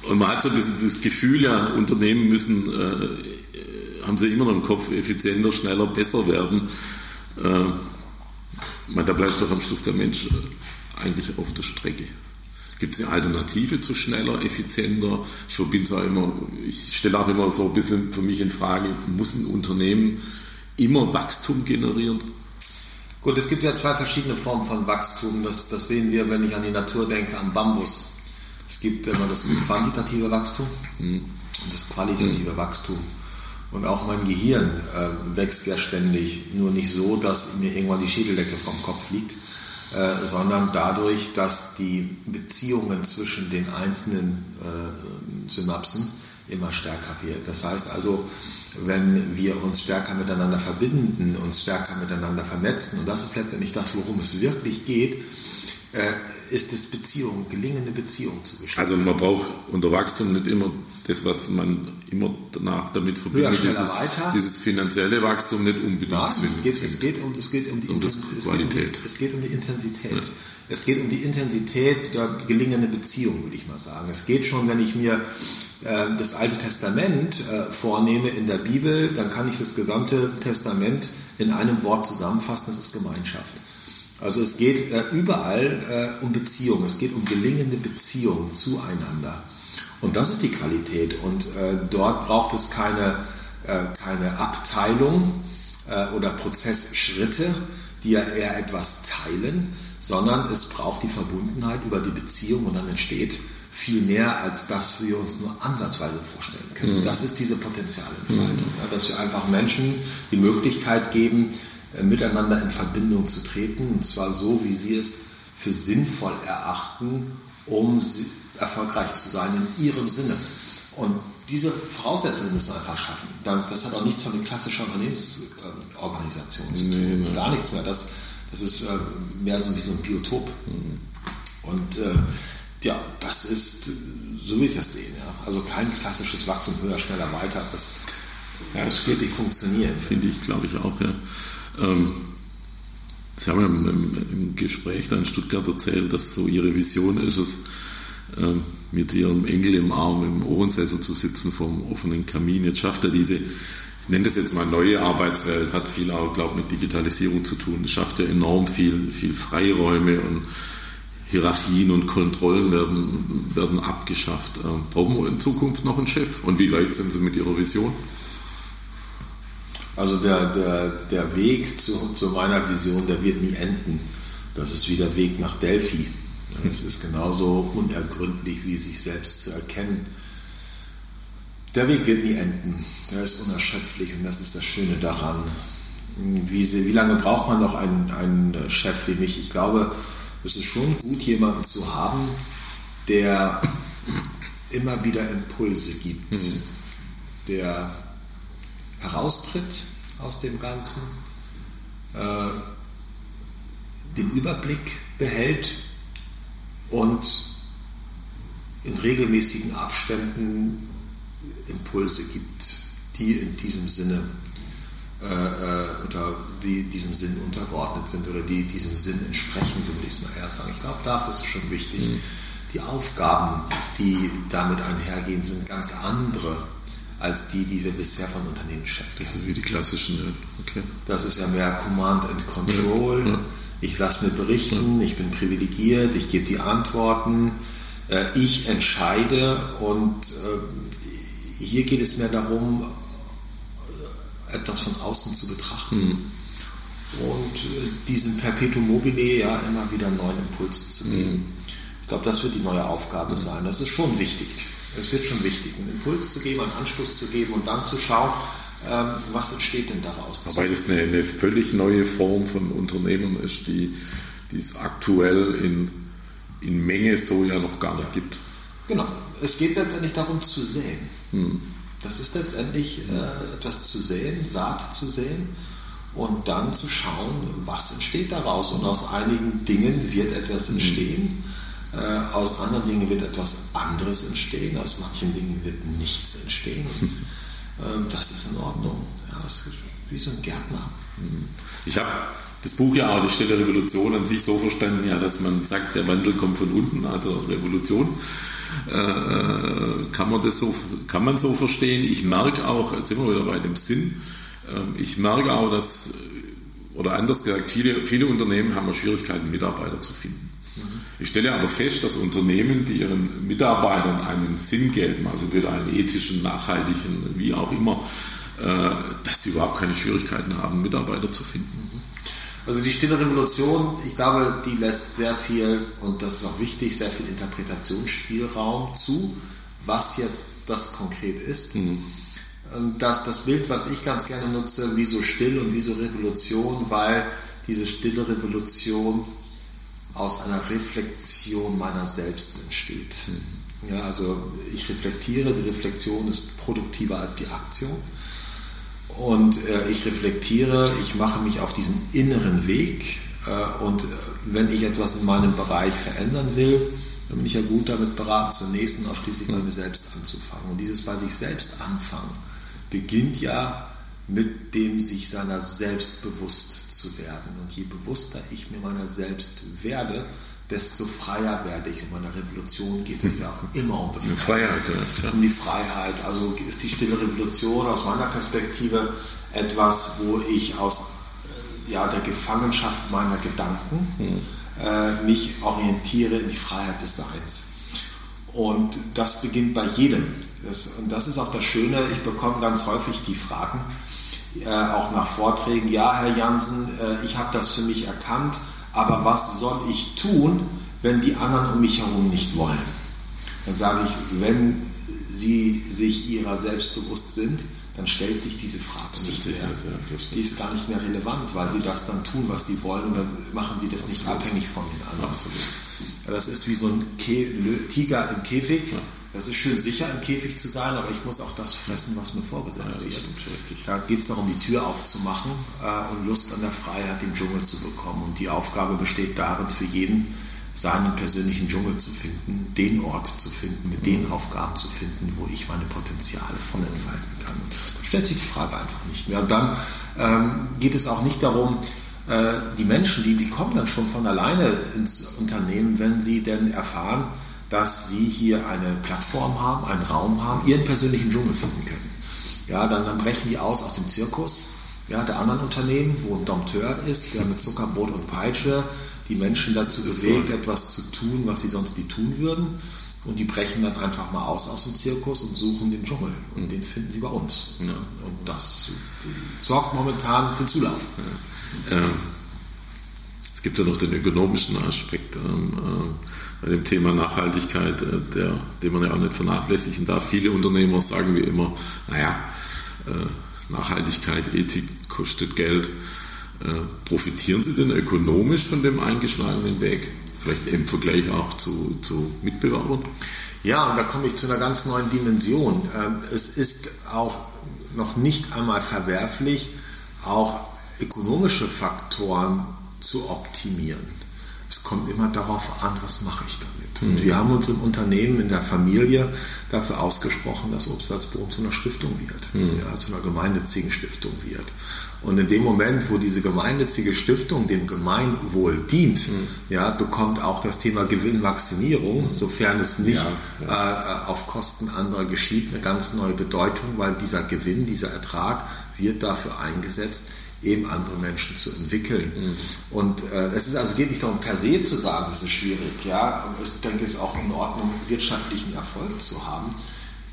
S2: Und man hat so ein bisschen das Gefühl, ja, Unternehmen müssen, äh, haben sie immer noch im Kopf, effizienter, schneller, besser werden. Äh, da bleibt doch am Schluss der Mensch äh, eigentlich auf der Strecke. Gibt es eine Alternative zu schneller, effizienter? Ich verbinde auch immer, ich stelle auch immer so ein bisschen für mich in Frage, muss ein Unternehmen immer Wachstum generieren?
S3: Gut, es gibt ja zwei verschiedene Formen von Wachstum. Das, das sehen wir, wenn ich an die Natur denke, am Bambus. Es gibt immer das quantitative Wachstum und das qualitative Wachstum. Und auch mein Gehirn äh, wächst ja ständig, nur nicht so, dass mir irgendwann die Schädeldecke vom Kopf liegt, äh, sondern dadurch, dass die Beziehungen zwischen den einzelnen äh, Synapsen immer stärker wird. Das heißt also, wenn wir uns stärker miteinander verbinden, uns stärker miteinander vernetzen, und das ist letztendlich das, worum es wirklich geht, ist es Beziehungen, gelingende Beziehungen zu gestalten.
S2: Also man braucht unter Wachstum nicht immer das, was man immer danach damit verbindet,
S3: schneller,
S2: dieses, dieses finanzielle Wachstum nicht unbedingt
S3: Nein, es geht, es, geht um, es geht um die
S2: Um das
S3: Inten- es
S2: Qualität.
S3: Geht um die, es geht um die Intensität. Es geht um die Intensität der gelingenden Beziehung, würde ich mal sagen. Es geht schon, wenn ich mir äh, das Alte Testament äh, vornehme in der Bibel, dann kann ich das gesamte Testament in einem Wort zusammenfassen, das ist Gemeinschaft. Also es geht äh, überall äh, um Beziehung, es geht um gelingende Beziehungen zueinander. Und das ist die Qualität. Und äh, dort braucht es keine, äh, keine Abteilung äh, oder Prozessschritte, die ja eher etwas teilen, sondern es braucht die Verbundenheit über die Beziehung und dann entsteht viel mehr, als das wir uns nur ansatzweise vorstellen können. Das ist diese Potenzialentfaltung, ja, dass wir einfach Menschen die Möglichkeit geben, miteinander in Verbindung zu treten, und zwar so, wie sie es für sinnvoll erachten, um erfolgreich zu sein in ihrem Sinne. Und diese Voraussetzungen müssen wir einfach schaffen. Das hat auch nichts von klassischer Unternehmensorganisation zu tun. Gar nichts mehr. Das, das ist äh, mehr so wie so ein Biotop. Und äh, ja, das ist, äh, so will ich das sehen. Ja. Also kein klassisches Wachstum höher, schneller, weiter. Das, das wird nicht funktionieren.
S2: Finde ich, glaube ich auch, ja. Ähm, Sie haben im, im, im Gespräch da in Stuttgart erzählt, dass so Ihre Vision ist es, ähm, mit Ihrem Enkel im Arm im Ohrensessel zu sitzen vom offenen Kamin. Jetzt schafft er diese, ich nenne das jetzt mal neue Arbeitswelt, hat viel auch, glaube ich, mit Digitalisierung zu tun. Schafft ja enorm viel, viel Freiräume und Hierarchien und Kontrollen werden, werden abgeschafft. Ähm, brauchen wir in Zukunft noch einen Chef? Und wie weit sind Sie mit Ihrer Vision?
S3: Also der, der, der Weg zu, zu meiner Vision, der wird nie enden. Das ist wie der Weg nach Delphi. Es ist genauso unergründlich, wie sich selbst zu erkennen. Der Weg wird nie enden. Der ist unerschöpflich und das ist das Schöne daran. Wie, wie lange braucht man noch einen, einen Chef wie mich? Ich glaube, es ist schon gut, jemanden zu haben, der immer wieder Impulse gibt, der heraustritt aus dem Ganzen, äh, den Überblick behält und in regelmäßigen Abständen Impulse gibt, die in diesem Sinne äh, äh, unter die diesem Sinn untergeordnet sind oder die diesem Sinn entsprechen, würde ich es mal eher sagen. Ich glaube, dafür ist es schon wichtig. Die Aufgaben, die damit einhergehen, sind ganz andere als die, die wir bisher von Unternehmen kennen.
S2: Das ist wie die klassischen, ja. okay.
S3: Das ist ja mehr Command and Control.
S2: Ja, ja.
S3: Ich lasse mir berichten, ich bin privilegiert, ich gebe die Antworten, äh, ich entscheide und äh, hier geht es mir darum, äh, etwas von außen zu betrachten mhm. und diesen Perpetuum mobile ja immer wieder einen neuen Impuls zu geben. Mhm. Ich glaube, das wird die neue Aufgabe sein. Das ist schon wichtig. Es wird schon wichtig, einen Impuls zu geben, einen Anstoß zu geben und dann zu schauen, ähm, was entsteht denn daraus?
S2: Weil es eine, eine, völlig neue Form von Unternehmen ist, die, die es aktuell in, in Menge so ja noch gar nicht gibt.
S3: Genau. Es geht letztendlich darum zu säen. Hm. Das ist letztendlich äh, etwas zu säen, Saat zu säen und dann zu schauen, was entsteht daraus. Und aus einigen Dingen wird etwas hm. entstehen. Äh, aus anderen Dingen wird etwas anderes entstehen. Aus manchen Dingen wird nichts entstehen. Ähm, das ist in Ordnung. Ja, das ist wie so ein Gärtner.
S2: Mhm. Ich habe das Buch ja auch, die Stille Revolution, an sich so verstanden, ja, dass man sagt, der Wandel kommt von unten, also Revolution. Äh, kann man das so, kann man so verstehen? Ich merke auch, jetzt sind wir wieder bei dem Sinn, äh, ich merke auch, dass, oder anders gesagt, viele, viele Unternehmen haben Schwierigkeiten, Mitarbeiter zu finden. Ich stelle aber fest, dass Unternehmen, die ihren Mitarbeitern einen Sinn geben, also entweder einen ethischen, nachhaltigen, wie auch immer, äh, dass die überhaupt keine Schwierigkeiten haben, Mitarbeiter zu finden.
S3: Also die stille Revolution, ich glaube, die lässt sehr viel, und das ist auch wichtig, sehr viel Interpretationsspielraum zu, was jetzt das konkret ist. Mhm. Das, das Bild, was ich ganz gerne nutze, wie so still und wie so Revolution, weil diese stille Revolution aus einer Reflexion meiner selbst entsteht. Ja, also ich reflektiere, die Reflexion ist produktiver als die Aktion. Und äh, ich reflektiere, ich mache mich auf diesen inneren Weg. Äh, und äh, wenn ich etwas in meinem Bereich verändern will, dann bin ich ja gut damit beraten, zunächst und ausschließlich bei mir selbst anzufangen. Und dieses bei sich selbst anfangen beginnt ja mit dem sich seiner selbst bewusst zu werden. Und je bewusster ich mir meiner selbst werde, desto freier werde ich. Und meiner Revolution geht es ja auch immer um Befreiung. Freiheit, ja. Um die Freiheit. Also ist die stille Revolution aus meiner Perspektive etwas, wo ich aus äh, ja, der Gefangenschaft meiner Gedanken hm. äh, mich orientiere in die Freiheit des Seins. Und das beginnt bei jedem. Das, und das ist auch das Schöne, ich bekomme ganz häufig die Fragen, äh, auch nach Vorträgen, ja, Herr Jansen, äh, ich habe das für mich erkannt, aber was soll ich tun, wenn die anderen um mich herum nicht wollen? Dann sage ich, wenn Sie sich Ihrer selbst bewusst sind, dann stellt sich diese Frage nicht mehr. Die ist gar nicht mehr relevant, weil Sie das dann tun, was Sie wollen und dann machen Sie das nicht abhängig von den anderen. Absolut. Das ist wie so ein Tiger im Käfig. Das ist schön sicher im Käfig zu sein, aber ich muss auch das fressen, was mir vorgesetzt ja, wird. Da geht es darum, die Tür aufzumachen äh, und Lust an der Freiheit im Dschungel zu bekommen. Und die Aufgabe besteht darin, für jeden seinen persönlichen Dschungel zu finden, den Ort zu finden, mit den mhm. Aufgaben zu finden, wo ich meine Potenziale voll entfalten kann. Dann stellt sich die Frage einfach nicht mehr. Und dann ähm, geht es auch nicht darum, die Menschen, die, die kommen dann schon von alleine ins Unternehmen, wenn sie denn erfahren, dass sie hier eine Plattform haben, einen Raum haben, ihren persönlichen Dschungel finden können. Ja, dann, dann brechen die aus aus dem Zirkus ja, der anderen Unternehmen, wo ein Dompteur ist, der mit Zuckerbrot und Peitsche die Menschen dazu bewegt, etwas zu tun, was sie sonst nie tun würden. Und die brechen dann einfach mal aus aus dem Zirkus und suchen den Dschungel. Und den finden sie bei uns. Ja. Und das sorgt momentan für Zulauf. Ja.
S2: Es gibt ja noch den ökonomischen Aspekt. Ähm, äh, bei dem Thema Nachhaltigkeit, äh, der, den man ja auch nicht vernachlässigen darf. Viele Unternehmer sagen wie immer, naja, äh, Nachhaltigkeit, Ethik kostet Geld. Profitieren Sie denn ökonomisch von dem eingeschlagenen Weg? Vielleicht im Vergleich auch zu, zu Mitbewerbern?
S3: Ja, und da komme ich zu einer ganz neuen Dimension. Ähm, es ist auch noch nicht einmal verwerflich, auch ökonomische Faktoren zu optimieren es kommt immer darauf an, was mache ich damit. Und mhm. wir haben uns im Unternehmen, in der Familie dafür ausgesprochen, dass Obst Salzboom zu einer Stiftung wird, mhm. ja, zu einer gemeinnützigen Stiftung wird. Und in dem Moment, wo diese gemeinnützige Stiftung dem Gemeinwohl dient, mhm. ja, bekommt auch das Thema Gewinnmaximierung, sofern es nicht ja, ja. Äh, auf Kosten anderer geschieht, eine ganz neue Bedeutung, weil dieser Gewinn, dieser Ertrag wird dafür eingesetzt, eben andere Menschen zu entwickeln. Mhm. Und äh, es ist also geht nicht darum, per se zu sagen, das ist schwierig. Ja, ich denke, es ist auch in Ordnung, wirtschaftlichen Erfolg zu haben.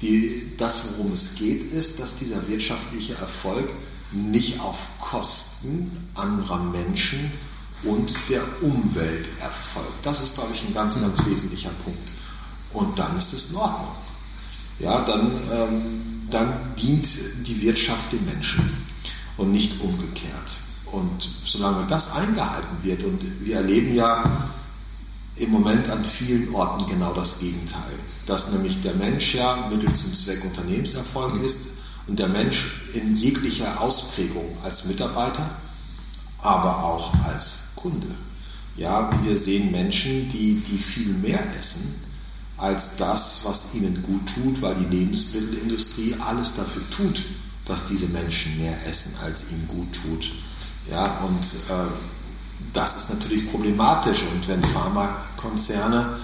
S3: Die, das, worum es geht, ist, dass dieser wirtschaftliche Erfolg nicht auf Kosten anderer Menschen und der Umwelt erfolgt. Das ist, glaube ich, ein ganz, ganz wesentlicher Punkt. Und dann ist es in Ordnung. Ja, dann, ähm, dann dient die Wirtschaft den Menschen und nicht umgekehrt. Und solange das eingehalten wird, und wir erleben ja im Moment an vielen Orten genau das Gegenteil, dass nämlich der Mensch ja Mittel zum Zweck Unternehmenserfolg ist und der Mensch in jeglicher Ausprägung als Mitarbeiter, aber auch als Kunde. Ja, wir sehen Menschen, die, die viel mehr essen als das, was ihnen gut tut, weil die Lebensmittelindustrie alles dafür tut, dass diese Menschen mehr essen, als ihnen gut tut. Ja, und äh, das ist natürlich problematisch. Und wenn Pharmakonzerne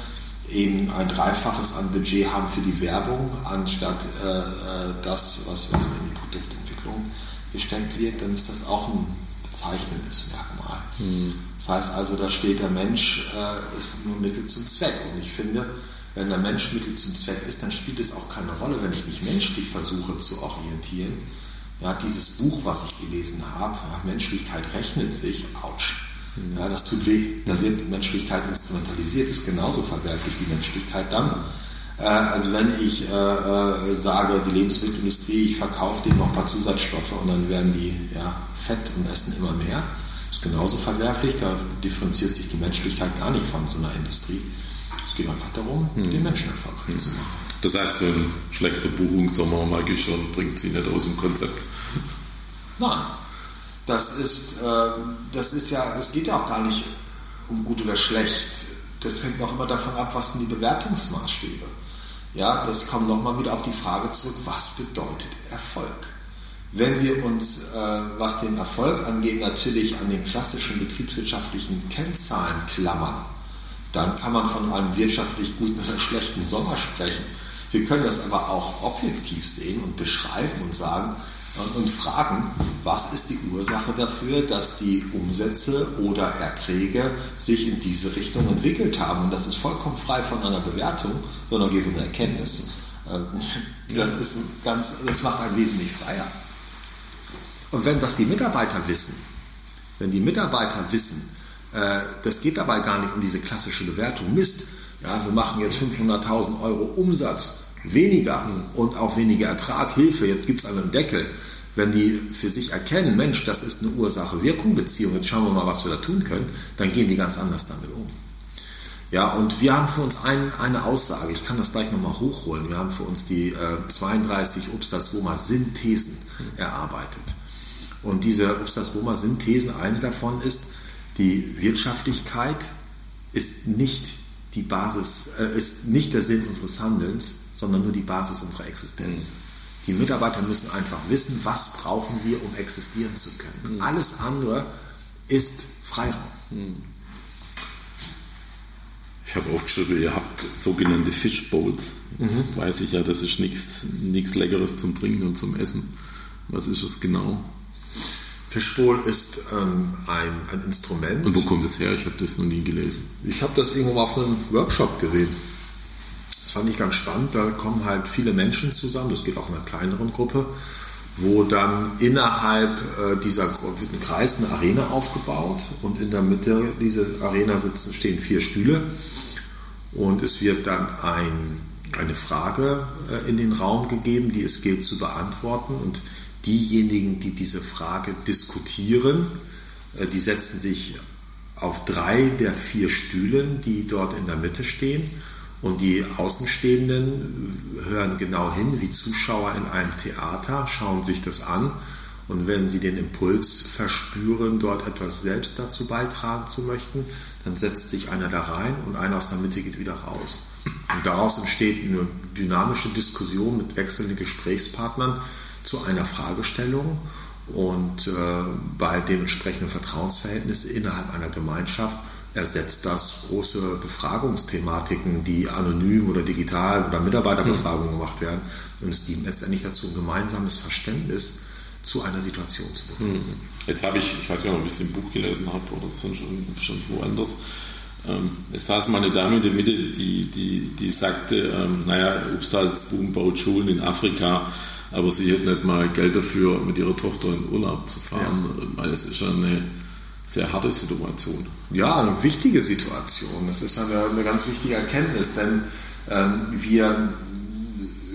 S3: eben ein Dreifaches an Budget haben für die Werbung, anstatt äh, äh, das, was, was in die Produktentwicklung gesteckt wird, dann ist das auch ein bezeichnendes Merkmal. Mhm. Das heißt also, da steht der Mensch äh, ist nur Mittel zum Zweck. Und ich finde, wenn der Mensch Mittel zum Zweck ist, dann spielt es auch keine Rolle, wenn ich mich menschlich versuche zu orientieren. Ja, dieses Buch, was ich gelesen habe, Menschlichkeit rechnet sich, ouch. Mhm. Ja, das tut weh. Da wird Menschlichkeit instrumentalisiert, ist genauso verwerflich wie Menschlichkeit dann. Äh, also wenn ich äh, äh, sage, die Lebensmittelindustrie, ich verkaufe denen noch ein paar Zusatzstoffe und dann werden die ja, fett und essen immer mehr, ist genauso verwerflich. Da differenziert sich die Menschlichkeit gar nicht von so einer Industrie. Es geht einfach darum, hm. den Menschen erfolgreich zu machen.
S2: Das heißt, so ein schlechter Buchungssommer mal schon bringt sie nicht aus dem Konzept.
S3: Nein. Das ist, äh, das ist ja, es geht ja auch gar nicht um gut oder schlecht. Das hängt auch immer davon ab, was sind die Bewertungsmaßstäbe. Ja, das kommt nochmal wieder auf die Frage zurück, was bedeutet Erfolg? Wenn wir uns, äh, was den Erfolg angeht, natürlich an den klassischen betriebswirtschaftlichen Kennzahlen klammern, dann kann man von einem wirtschaftlich guten oder schlechten Sommer sprechen. Wir können das aber auch objektiv sehen und beschreiben und sagen und fragen, was ist die Ursache dafür, dass die Umsätze oder Erträge sich in diese Richtung entwickelt haben. Und das ist vollkommen frei von einer Bewertung, sondern geht um eine Erkenntnis. Ähm, das, ist ganz, das macht einen wesentlich freier. Und wenn das die Mitarbeiter wissen, wenn die Mitarbeiter wissen, äh, das geht dabei gar nicht um diese klassische Bewertung. Mist, ja, wir machen jetzt 500.000 Euro Umsatz weniger und auch weniger Ertrag, Hilfe, jetzt gibt es einen Deckel. Wenn die für sich erkennen, Mensch, das ist eine Ursache-Wirkung-Beziehung, jetzt schauen wir mal, was wir da tun können, dann gehen die ganz anders damit um. Ja, und wir haben für uns ein, eine Aussage, ich kann das gleich nochmal hochholen, wir haben für uns die äh, 32 Obstalsboma-Synthesen erarbeitet. Und diese Obstalsboma-Synthesen, eine davon ist, die Wirtschaftlichkeit ist nicht die Basis, äh, ist nicht der Sinn unseres Handelns, sondern nur die Basis unserer Existenz. Mhm. Die Mitarbeiter müssen einfach wissen, was brauchen wir, um existieren zu können. Mhm. Alles andere ist Freiraum. Mhm.
S2: Ich habe aufgeschrieben, ihr habt sogenannte Fishbowls. Mhm. Weiß ich ja, das ist nichts Leckeres zum Trinken und zum Essen. Was ist das genau?
S3: Fishbowl ist ähm, ein, ein Instrument.
S2: Und wo kommt das her? Ich habe das noch nie gelesen.
S3: Ich habe das irgendwo auf einem Workshop gesehen. Das fand ich ganz spannend. Da kommen halt viele Menschen zusammen. Das geht auch in einer kleineren Gruppe, wo dann innerhalb äh, dieser wird ein Kreis, eine Arena aufgebaut und in der Mitte dieser Arena sitzen stehen vier Stühle und es wird dann ein, eine Frage äh, in den Raum gegeben, die es gilt zu beantworten und diejenigen, die diese Frage diskutieren, äh, die setzen sich auf drei der vier Stühlen, die dort in der Mitte stehen. Und die Außenstehenden hören genau hin, wie Zuschauer in einem Theater, schauen sich das an. Und wenn sie den Impuls verspüren, dort etwas selbst dazu beitragen zu möchten, dann setzt sich einer da rein und einer aus der Mitte geht wieder raus. Und daraus entsteht eine dynamische Diskussion mit wechselnden Gesprächspartnern, zu einer Fragestellung und äh, bei dementsprechenden Vertrauensverhältnissen innerhalb einer Gemeinschaft ersetzt das große Befragungsthematiken, die anonym oder digital oder Mitarbeiterbefragungen gemacht werden. Und es dient letztendlich dazu, ein gemeinsames Verständnis zu einer Situation zu bekommen. Hm.
S2: Jetzt habe ich, ich weiß gar nicht, ob ich es im Buch gelesen habe oder schon, schon woanders. Ähm, es saß mal eine Dame in der Mitte, die, die, die sagte, ähm, naja, Obstalsboom baut Schulen in Afrika, aber sie hätte nicht mal Geld dafür, mit ihrer Tochter in Urlaub zu fahren. Ja. Es ist schon eine sehr harte Situation.
S3: Ja, eine wichtige Situation. Das ist eine, eine ganz wichtige Erkenntnis, denn ähm, wir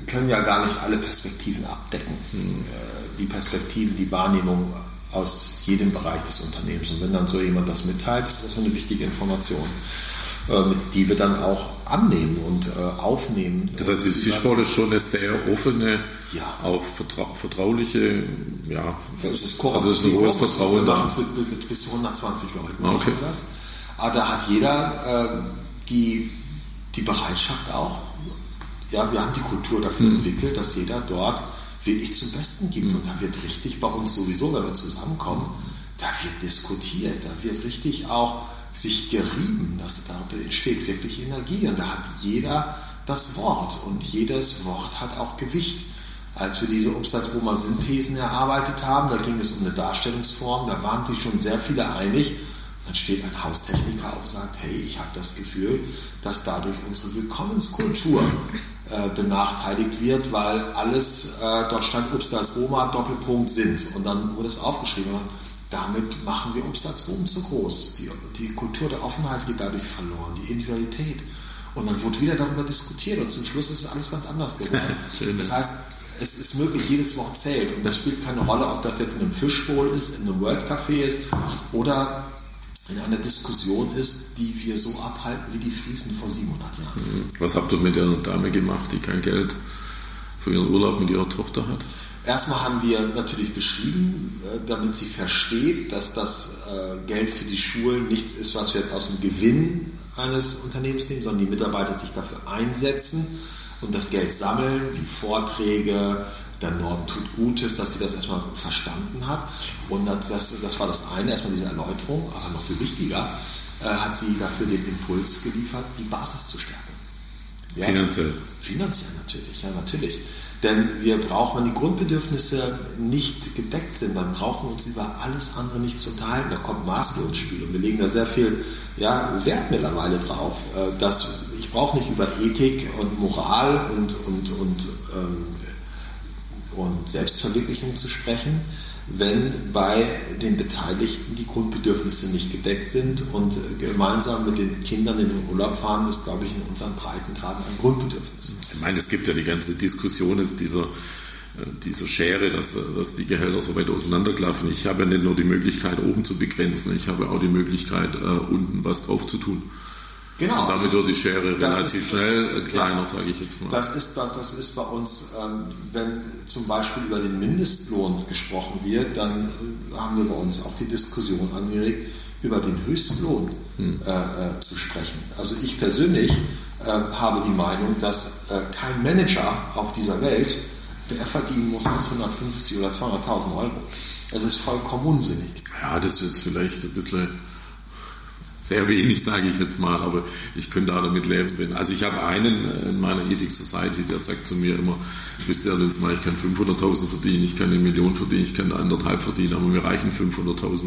S3: können ja gar nicht alle Perspektiven abdecken. Hm. Äh, die Perspektiven, die Wahrnehmung aus jedem Bereich des Unternehmens. Und wenn dann so jemand das mitteilt, ist das eine wichtige Information, die wir dann auch annehmen und äh, aufnehmen.
S2: Das heißt, die Fischball ist schon eine sehr offene, ja. auch vertrau vertrauliche, ja.
S3: Es ist also es ist ein hohes Vertrauen da. Mit, mit, bis zu 120 Leuten ah, okay. das. Aber da hat jeder äh, die, die Bereitschaft auch, ja, wir haben die Kultur dafür mhm. entwickelt, dass jeder dort wirklich zum Besten gibt. Mhm. Und da wird richtig bei uns sowieso, wenn wir zusammenkommen, da wird diskutiert, da wird richtig auch sich gerieben, dass da entsteht wirklich Energie. Und da hat jeder das Wort und jedes Wort hat auch Gewicht. Als wir diese Obstalsbohmer-Synthesen erarbeitet haben, da ging es um eine Darstellungsform, da waren sich schon sehr viele einig. Dann steht ein Haustechniker auf und sagt, hey, ich habe das Gefühl, dass dadurch unsere Willkommenskultur äh, benachteiligt wird, weil alles, äh, dort stand Obst als Roma, Doppelpunkt sind. Und dann wurde es aufgeschrieben. Und damit machen wir Obst als Boom zu groß. Die, die Kultur der Offenheit geht dadurch verloren, die Individualität. Und dann wurde wieder darüber diskutiert und zum Schluss ist alles ganz anders geworden. <laughs> das heißt, es ist möglich, jedes Wort zählt. Und das spielt keine Rolle, ob das jetzt in einem Fischbowl ist, in einem World Café ist oder in einer Diskussion ist, die wir so abhalten wie die Friesen vor 700 Jahren. Mhm.
S2: Was habt ihr mit der Dame gemacht, die kein Geld für ihren Urlaub mit ihrer Tochter hat?
S3: Erstmal haben wir natürlich beschrieben, äh, damit sie versteht, dass das äh, Geld für die Schulen nichts ist, was wir jetzt aus dem Gewinn eines Unternehmens nehmen, sondern die Mitarbeiter sich dafür einsetzen und das Geld sammeln, wie Vorträge, der Norden tut Gutes, dass sie das erstmal verstanden hat. Und das, das war das eine, erstmal diese Erläuterung, aber noch viel wichtiger, äh, hat sie dafür den Impuls geliefert, die Basis zu stärken.
S2: Ja, finanziell.
S3: Finanziell natürlich, ja, natürlich. Denn wir brauchen, wenn die Grundbedürfnisse nicht gedeckt sind, dann brauchen wir uns über alles andere nicht zu unterhalten. Da kommt Maske ins Spiel und wir legen da sehr viel ja, Wert mittlerweile drauf. Äh, dass ich brauche nicht über Ethik und Moral und, und, und ähm, und Selbstverwirklichung zu sprechen, wenn bei den Beteiligten die Grundbedürfnisse nicht gedeckt sind und gemeinsam mit den Kindern in den Urlaub fahren, ist, glaube ich, in unseren Breitengraden ein Grundbedürfnis.
S2: Ich meine, es gibt ja die ganze Diskussion jetzt dieser, äh, dieser Schere, dass, dass die Gehälter so weit auseinanderklaffen. Ich habe ja nicht nur die Möglichkeit, oben zu begrenzen, ich habe auch die Möglichkeit, äh, unten was drauf zu tun. Genau. Und damit wird die Schere relativ ist, schnell äh, kleiner, ja, sage ich jetzt mal.
S3: Das ist, das ist bei uns, ähm, wenn zum Beispiel über den Mindestlohn gesprochen wird, dann äh, haben wir bei uns auch die Diskussion angeregt, über den Höchstlohn hm. äh, äh, zu sprechen. Also ich persönlich äh, habe die Meinung, dass äh, kein Manager auf dieser Welt mehr verdienen muss als 150 oder 200.000 Euro. Das ist vollkommen unsinnig.
S2: Ja, das wird vielleicht ein bisschen sehr wenig, sage ich jetzt mal, aber ich könnte da damit leben. Also ich habe einen in meiner Ethic Society, der sagt zu mir immer, wisst ihr, jetzt mal, ich kann 500.000 verdienen, ich kann eine Million verdienen, ich kann anderthalb verdienen, aber mir reichen 500.000.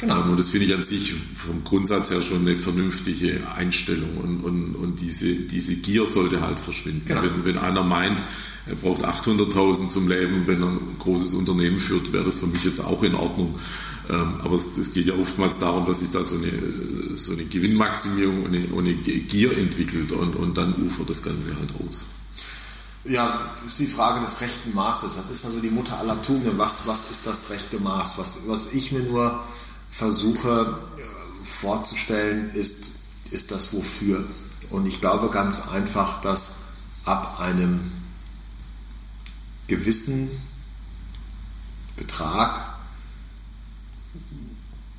S2: Genau. Ähm, und das finde ich an sich vom Grundsatz her schon eine vernünftige Einstellung. Und, und, und diese, diese Gier sollte halt verschwinden. Genau. Wenn, wenn einer meint, er braucht 800.000 zum Leben, wenn er ein großes Unternehmen führt, wäre das für mich jetzt auch in Ordnung. Ähm, aber es geht ja oftmals darum, dass sich da so eine, so eine Gewinnmaximierung und eine, und eine Gier entwickelt und, und dann ufert das Ganze halt aus.
S3: Ja, das ist die Frage des rechten Maßes. Das ist also die Mutter aller Tugenden. Was, was ist das rechte Maß? Was, was ich mir nur versuche äh, vorzustellen, ist, ist das Wofür. Und ich glaube ganz einfach, dass ab einem gewissen Betrag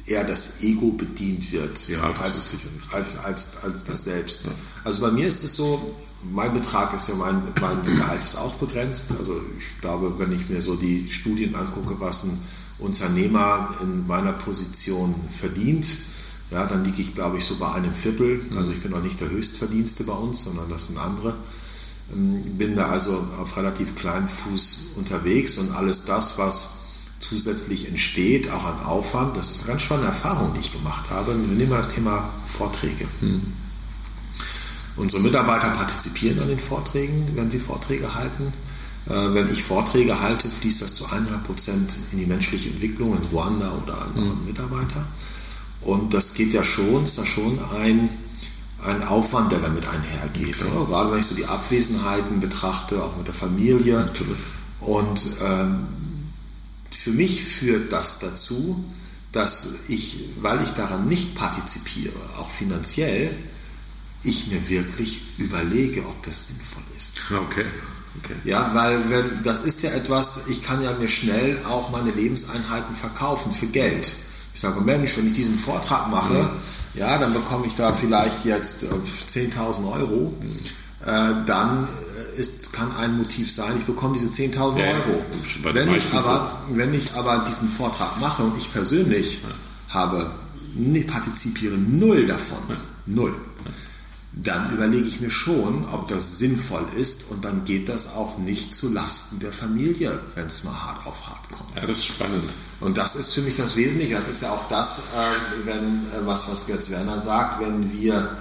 S3: eher das Ego bedient wird
S2: ja,
S3: als, als, als, als das Selbst. Ja. Also bei mir ist es so, mein Betrag ist ja, mein, mein Gehalt ist auch begrenzt. Also ich glaube, wenn ich mir so die Studien angucke, was ein Unternehmer in meiner Position verdient, ja, dann liege ich, glaube ich, so bei einem Viertel. Also ich bin auch nicht der Höchstverdienste bei uns, sondern das sind andere. Ähm, bin da also auf relativ kleinem Fuß unterwegs und alles das, was zusätzlich entsteht, auch an Aufwand. Das ist eine ganz spannende Erfahrung, die ich gemacht habe. Wir nehmen mal das Thema Vorträge. Hm. Unsere Mitarbeiter partizipieren an den Vorträgen, wenn sie Vorträge halten. Äh, wenn ich Vorträge halte, fließt das zu 100 Prozent in die menschliche Entwicklung in Ruanda oder anderen mhm. Mitarbeiter. Und das geht ja schon, ist da schon ein, ein Aufwand, der damit einhergeht. Okay. Gerade wenn ich so die Abwesenheiten betrachte, auch mit der Familie. Natürlich. Und ähm, für mich führt das dazu, dass ich, weil ich daran nicht partizipiere, auch finanziell, ich mir wirklich überlege, ob das sinnvoll ist.
S2: Okay. Okay.
S3: Ja, weil wenn, das ist ja etwas, ich kann ja mir schnell auch meine Lebenseinheiten verkaufen für Geld. Ich sage, Mensch, wenn ich diesen Vortrag mache, mhm. ja, dann bekomme ich da vielleicht jetzt 10.000 äh, Euro. Mhm. Äh, dann äh, ist, kann ein Motiv sein, ich bekomme diese 10.000 ja, Euro. Wenn ich, aber, wenn ich aber diesen Vortrag mache und ich persönlich ja. habe, partizipiere null davon, ja. null, dann überlege ich mir schon, ob das sinnvoll ist und dann geht das auch nicht zu Lasten der Familie, wenn es mal hart auf hart kommt.
S2: Ja, das ist spannend.
S3: Und das ist für mich das Wesentliche. Das ist ja auch das, äh, wenn, äh, was, was Götz Werner sagt, wenn wir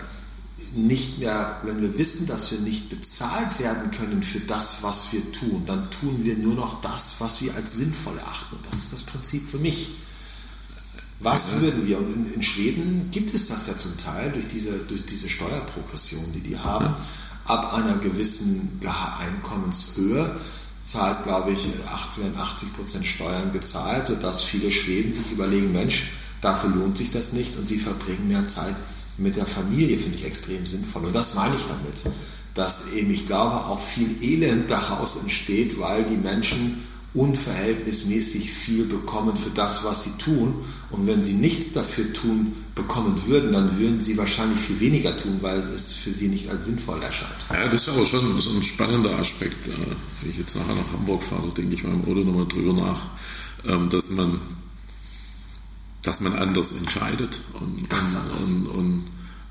S3: nicht mehr, wenn wir wissen, dass wir nicht bezahlt werden können für das, was wir tun, dann tun wir nur noch das, was wir als sinnvoll erachten. Das ist das Prinzip für mich. Was ja. würden wir, und in, in, Schweden gibt es das ja zum Teil durch diese, durch diese Steuerprogression, die die haben, ja. ab einer gewissen Einkommenshöhe zahlt, glaube ich, 80 Prozent Steuern gezahlt, sodass viele Schweden sich überlegen, Mensch, dafür lohnt sich das nicht und sie verbringen mehr Zeit mit der Familie, finde ich extrem sinnvoll. Und das meine ich damit, dass eben, ich glaube, auch viel Elend daraus entsteht, weil die Menschen unverhältnismäßig viel bekommen für das, was sie tun. Und wenn sie nichts dafür tun bekommen würden, dann würden sie wahrscheinlich viel weniger tun, weil es für sie nicht als sinnvoll erscheint.
S2: Ja, das ist aber schon so ein spannender Aspekt. Äh, wenn ich jetzt nachher nach Hamburg fahre, denke ich mal im Auto nochmal drüber nach, ähm, dass man, dass man anders entscheidet. Und, Ganz anders. Und, und,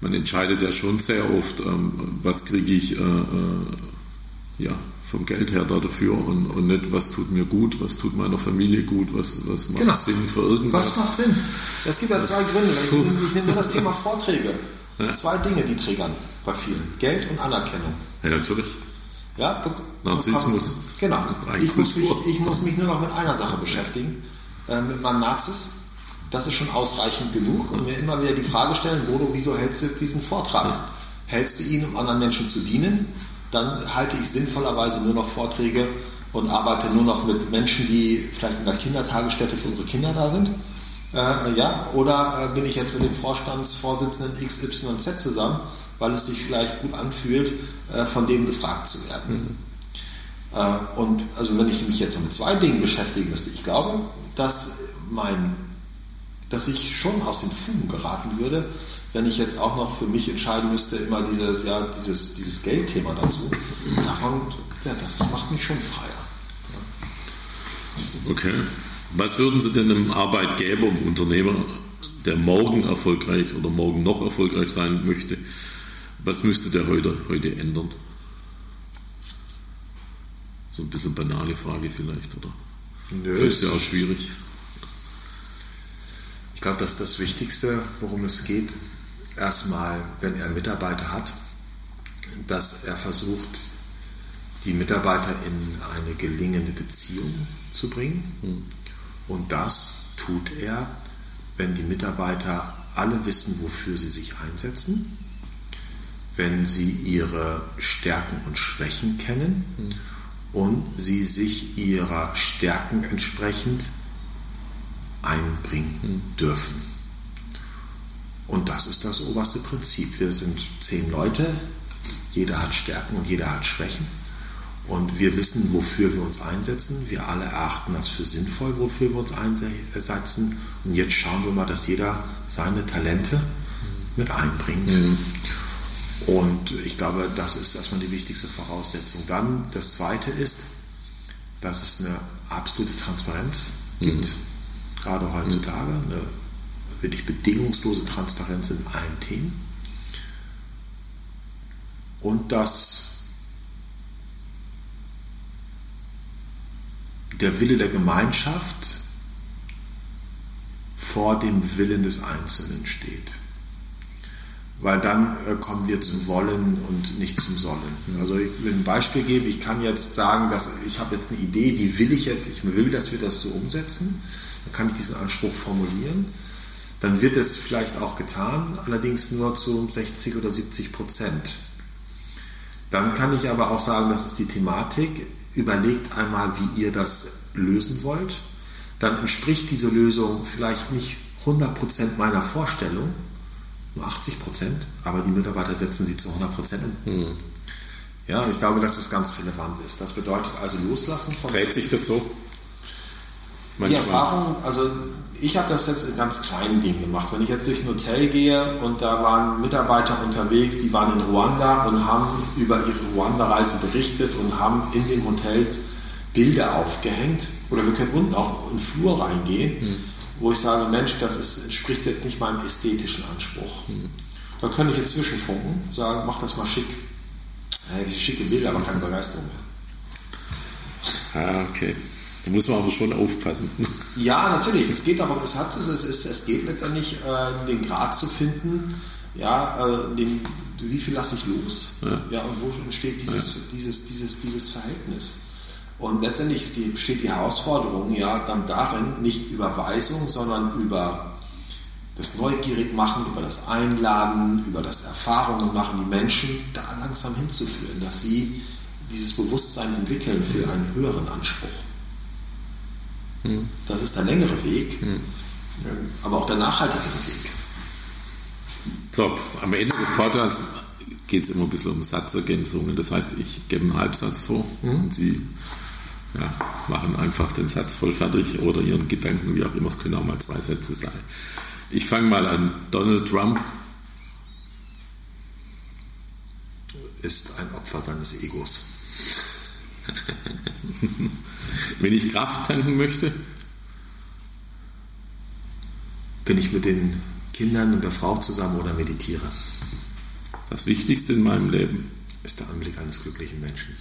S2: man entscheidet ja schon sehr oft, ähm, was kriege ich äh, äh, ja, vom Geld her da dafür und, und nicht, was tut mir gut, was tut meiner Familie gut, was, was macht genau. Sinn für irgendwas.
S3: Was macht Sinn? Es gibt ja zwei Gründe. Ich, nehme, ich nehme nur das Thema <laughs> Vorträge. Ja. Zwei Dinge, die triggern bei vielen. Geld und Anerkennung.
S2: Ja, natürlich.
S3: Ja,
S2: Narzissmus.
S3: Genau. Ich muss, mich, ich muss mich nur noch mit einer Sache beschäftigen, äh, mit meinem Nazis. Das ist schon ausreichend genug und mir immer wieder die Frage stellen, Bodo, wieso hältst du jetzt diesen Vortrag? Ja. Hältst du ihn, um anderen Menschen zu dienen? Dann halte ich sinnvollerweise nur noch Vorträge und arbeite nur noch mit Menschen, die vielleicht in der Kindertagesstätte für unsere Kinder da sind. Äh, ja, oder äh, bin ich jetzt mit dem Vorstandsvorsitzenden XYZ zusammen, weil es sich vielleicht gut anfühlt, äh, von dem gefragt zu werden. Mhm. Äh, und also wenn ich mich jetzt mit zwei Dingen beschäftigen müsste, ich glaube, dass mein dass ich schon aus den Fugen geraten würde, wenn ich jetzt auch noch für mich entscheiden müsste, immer diese, ja, dieses, dieses Geldthema dazu. Davon, ja, das macht mich schon freier.
S2: Okay. Was würden Sie denn einem Arbeitgeber, einem Unternehmer, der morgen erfolgreich oder morgen noch erfolgreich sein möchte, was müsste der heute, heute ändern? So ein bisschen banale Frage vielleicht, oder? Nö. Ist ja auch schwierig.
S3: Ich glaube, dass das Wichtigste, worum es geht, erstmal, wenn er Mitarbeiter hat, dass er versucht, die Mitarbeiter in eine gelingende Beziehung zu bringen. Hm. Und das tut er, wenn die Mitarbeiter alle wissen, wofür sie sich einsetzen, wenn sie ihre Stärken und Schwächen kennen hm. und sie sich ihrer Stärken entsprechend einbringen dürfen. Und das ist das oberste Prinzip. Wir sind zehn Leute, jeder hat Stärken und jeder hat Schwächen. Und wir wissen, wofür wir uns einsetzen. Wir alle erachten das für sinnvoll, wofür wir uns einsetzen. Und jetzt schauen wir mal, dass jeder seine Talente mit einbringt. Mhm. Und ich glaube, das ist erstmal die wichtigste Voraussetzung. Dann das Zweite ist, dass es eine absolute Transparenz gibt. Mhm gerade heutzutage, eine wirklich bedingungslose Transparenz in allen Themen. Und dass der Wille der Gemeinschaft vor dem Willen des Einzelnen steht. Weil dann äh, kommen wir zum Wollen und nicht zum Sollen. Also ich will ein Beispiel geben. Ich kann jetzt sagen, dass ich habe jetzt eine Idee, die will ich jetzt, ich will, dass wir das so umsetzen. Kann ich diesen Anspruch formulieren. Dann wird es vielleicht auch getan, allerdings nur zu 60 oder 70 Prozent. Dann kann ich aber auch sagen, das ist die Thematik. Überlegt einmal, wie ihr das lösen wollt. Dann entspricht diese Lösung vielleicht nicht 100 Prozent meiner Vorstellung, nur 80 Prozent, aber die Mitarbeiter setzen sie zu 100 Prozent um. Hm. Ja, ich glaube, dass das ganz relevant ist. Das bedeutet also loslassen
S2: von. Dreht sich das so?
S3: Manchmal. Die Erfahrung, also ich habe das jetzt in ganz kleinen Dingen gemacht. Wenn ich jetzt durch ein Hotel gehe und da waren Mitarbeiter unterwegs, die waren in Ruanda und haben über ihre Ruanda-Reise berichtet und haben in den Hotels Bilder aufgehängt. Oder wir können unten auch in den Flur reingehen, mhm. wo ich sage, Mensch, das ist, entspricht jetzt nicht meinem ästhetischen Anspruch. Mhm. Da könnte ich inzwischen funken, sagen, mach das mal schick. Da hätte ich schicke Bilder, aber keine Begeisterung
S2: mehr. Ah, okay. Da muss man aber schon aufpassen. <laughs>
S3: Ja, natürlich. Es geht aber, es, hat, es, ist, es geht letztendlich, äh, den Grad zu finden, ja, äh, den, wie viel lasse ich los? Ja. ja und wo entsteht dieses, ja. dieses, dieses, dieses Verhältnis? Und letztendlich die, besteht die Herausforderung ja dann darin, nicht Überweisung, sondern über das Neugierigmachen, über das Einladen, über das Erfahrungen machen, die Menschen da langsam hinzuführen, dass sie dieses Bewusstsein entwickeln für einen höheren Anspruch. Hm. Das ist der längere Weg, hm. aber auch der nachhaltigere Weg.
S2: So, am Ende des Podcasts geht es immer ein bisschen um Satzergänzungen. Das heißt, ich gebe einen Halbsatz vor hm. und Sie ja, machen einfach den Satz voll fertig oder Ihren Gedanken, wie auch immer. Es können auch mal zwei Sätze sein. Ich fange mal an. Donald Trump
S3: ist ein Opfer seines Egos. <laughs>
S2: Wenn ich Kraft tanken möchte,
S3: bin ich mit den Kindern und der Frau zusammen oder meditiere.
S2: Das Wichtigste in meinem Leben
S3: ist der Anblick eines glücklichen Menschen.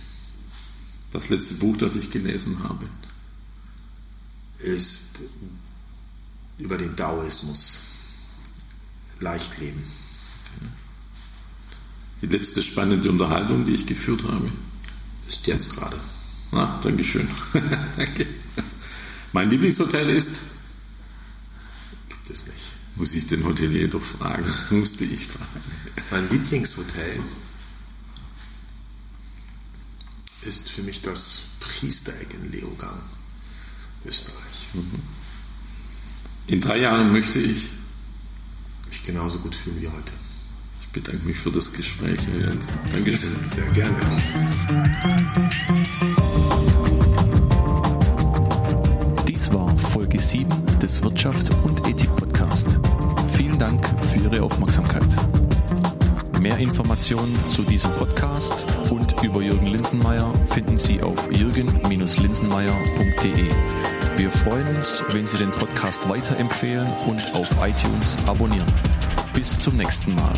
S2: Das letzte Buch, das ich gelesen habe,
S3: ist über den Daoismus. Leicht leben.
S2: Die letzte spannende Unterhaltung, die ich geführt habe,
S3: ist jetzt gerade.
S2: Ah, Dankeschön. <laughs> Danke. Mein Lieblingshotel ist?
S3: Gibt es nicht.
S2: Muss ich den Hotelier doch fragen? <laughs> Musste ich fragen.
S3: Mein Lieblingshotel ist für mich das Priestereck in Leogang, Österreich. Mhm.
S2: In drei Jahren möchte ich
S3: mich genauso gut fühlen wie heute.
S2: Ich bedanke mich für das Gespräch, Herr Jens.
S3: Dankeschön. Sehr gerne.
S1: Dies war Folge 7 des Wirtschaft und Ethik Podcast. Vielen Dank für Ihre Aufmerksamkeit. Mehr Informationen zu diesem Podcast und über Jürgen Linsenmeier finden Sie auf jürgen-linsenmeier.de. Wir freuen uns, wenn Sie den Podcast weiterempfehlen und auf iTunes abonnieren. Bis zum nächsten Mal.